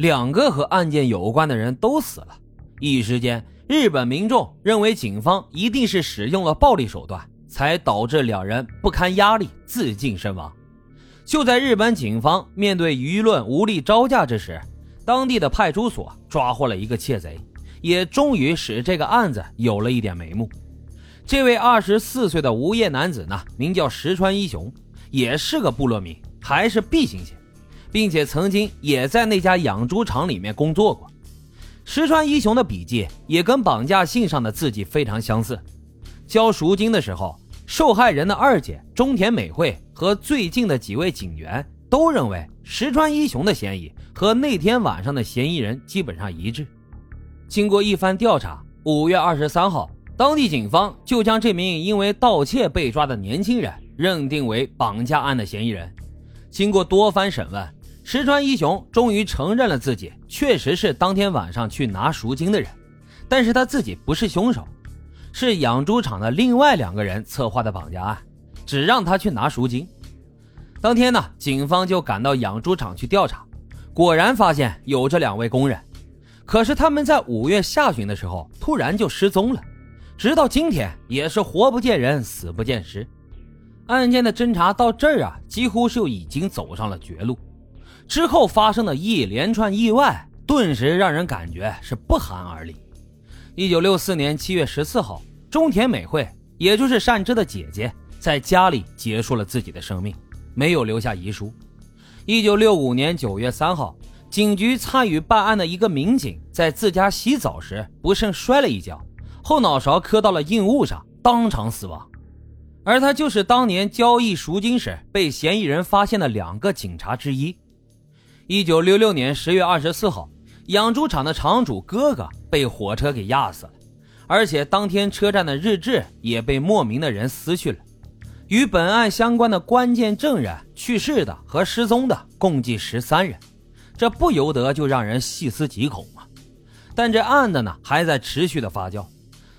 两个和案件有关的人都死了。一时间，日本民众认为警方一定是使用了暴力手段，才导致两人不堪压力自尽身亡。就在日本警方面对舆论无力招架之时，当地的派出所抓获了一个窃贼，也终于使这个案子有了一点眉目。这位二十四岁的无业男子呢，名叫石川一雄，也是个部落民，还是 B 型血，并且曾经也在那家养猪场里面工作过。石川一雄的笔记也跟绑架信上的字迹非常相似。交赎金的时候，受害人的二姐中田美惠和最近的几位警员都认为石川一雄的嫌疑和那天晚上的嫌疑人基本上一致。经过一番调查，五月二十三号，当地警方就将这名因为盗窃被抓的年轻人认定为绑架案的嫌疑人。经过多番审问。石川一雄终于承认了自己确实是当天晚上去拿赎金的人，但是他自己不是凶手，是养猪场的另外两个人策划的绑架案，只让他去拿赎金。当天呢，警方就赶到养猪场去调查，果然发现有这两位工人，可是他们在五月下旬的时候突然就失踪了，直到今天也是活不见人，死不见尸。案件的侦查到这儿啊，几乎就已经走上了绝路。之后发生的一连串意外，顿时让人感觉是不寒而栗。一九六四年七月十四号，中田美惠，也就是善之的姐姐，在家里结束了自己的生命，没有留下遗书。一九六五年九月三号，警局参与办案的一个民警在自家洗澡时不慎摔了一跤，后脑勺磕到了硬物上，当场死亡。而他就是当年交易赎金时被嫌疑人发现的两个警察之一。一九六六年十月二十四号，养猪场的场主哥哥被火车给压死了，而且当天车站的日志也被莫名的人撕去了。与本案相关的关键证人去世的和失踪的共计十三人，这不由得就让人细思极恐啊！但这案子呢还在持续的发酵，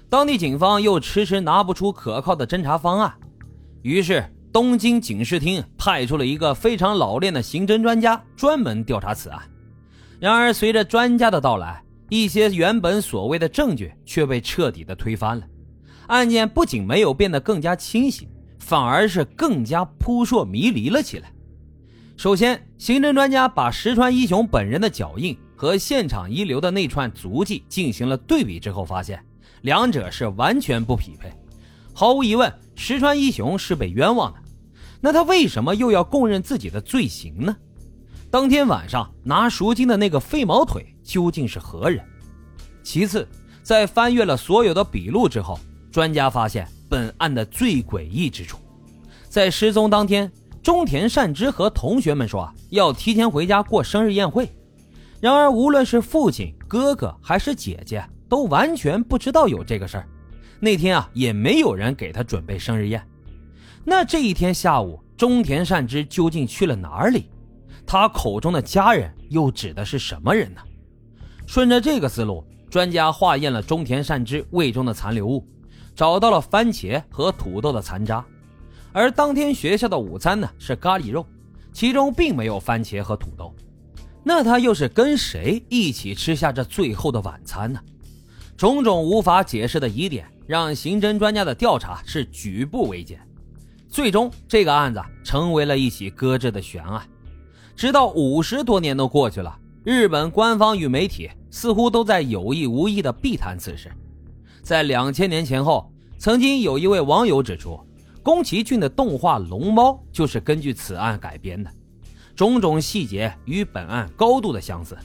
当地警方又迟迟拿不出可靠的侦查方案，于是。东京警视厅派出了一个非常老练的刑侦专家，专门调查此案。然而，随着专家的到来，一些原本所谓的证据却被彻底的推翻了。案件不仅没有变得更加清晰，反而是更加扑朔迷离了起来。首先，刑侦专家把石川一雄本人的脚印和现场遗留的那串足迹进行了对比之后，发现两者是完全不匹配。毫无疑问，石川一雄是被冤枉的。那他为什么又要供认自己的罪行呢？当天晚上拿赎金的那个废毛腿究竟是何人？其次，在翻阅了所有的笔录之后，专家发现本案的最诡异之处，在失踪当天，中田善之和同学们说要提前回家过生日宴会。然而，无论是父亲、哥哥还是姐姐，都完全不知道有这个事儿。那天啊，也没有人给他准备生日宴。那这一天下午，中田善之究竟去了哪里？他口中的家人又指的是什么人呢？顺着这个思路，专家化验了中田善之胃中的残留物，找到了番茄和土豆的残渣。而当天学校的午餐呢是咖喱肉，其中并没有番茄和土豆。那他又是跟谁一起吃下这最后的晚餐呢？种种无法解释的疑点，让刑侦专家的调查是举步维艰。最终，这个案子成为了一起搁置的悬案。直到五十多年都过去了，日本官方与媒体似乎都在有意无意地避谈此事。在两千年前后，曾经有一位网友指出，宫崎骏的动画《龙猫》就是根据此案改编的，种种细节与本案高度的相似。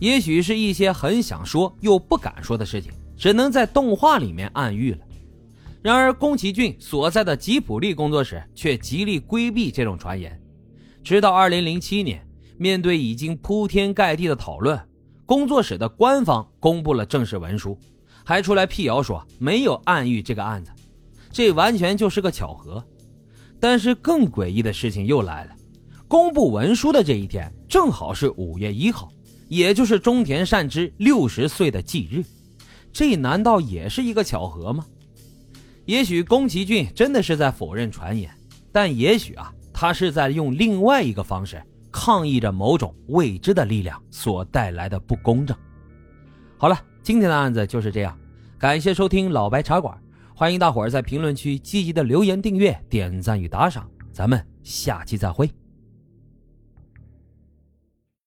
也许是一些很想说又不敢说的事情，只能在动画里面暗喻了。然而，宫崎骏所在的吉卜力工作室却极力规避这种传言。直到2007年，面对已经铺天盖地的讨论，工作室的官方公布了正式文书，还出来辟谣说没有暗喻这个案子，这完全就是个巧合。但是更诡异的事情又来了，公布文书的这一天正好是五月一号，也就是中田善之六十岁的忌日，这难道也是一个巧合吗？也许宫崎骏真的是在否认传言，但也许啊，他是在用另外一个方式抗议着某种未知的力量所带来的不公正。好了，今天的案子就是这样，感谢收听老白茶馆，欢迎大伙儿在评论区积极的留言、订阅、点赞与打赏，咱们下期再会。